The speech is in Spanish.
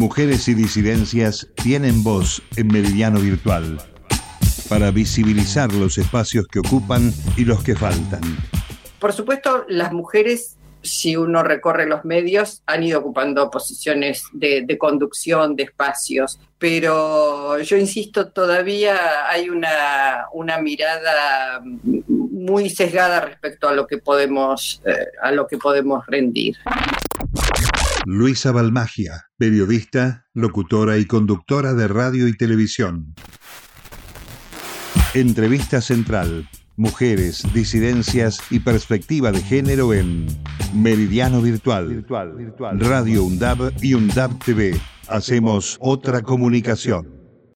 Mujeres y disidencias tienen voz en Meridiano Virtual para visibilizar los espacios que ocupan y los que faltan. Por supuesto, las mujeres, si uno recorre los medios, han ido ocupando posiciones de, conducción de espacios, pero yo insisto, todavía hay una, una mirada muy sesgada respecto a lo que podemos, eh, a lo que podemos rendir. Luisa Balmagia, periodista, locutora y conductora de radio y televisión. Entrevista central. Mujeres, disidencias y perspectiva de género en Meridiano Virtual, Radio UNDAB y UNDAB TV. Hacemos otra comunicación.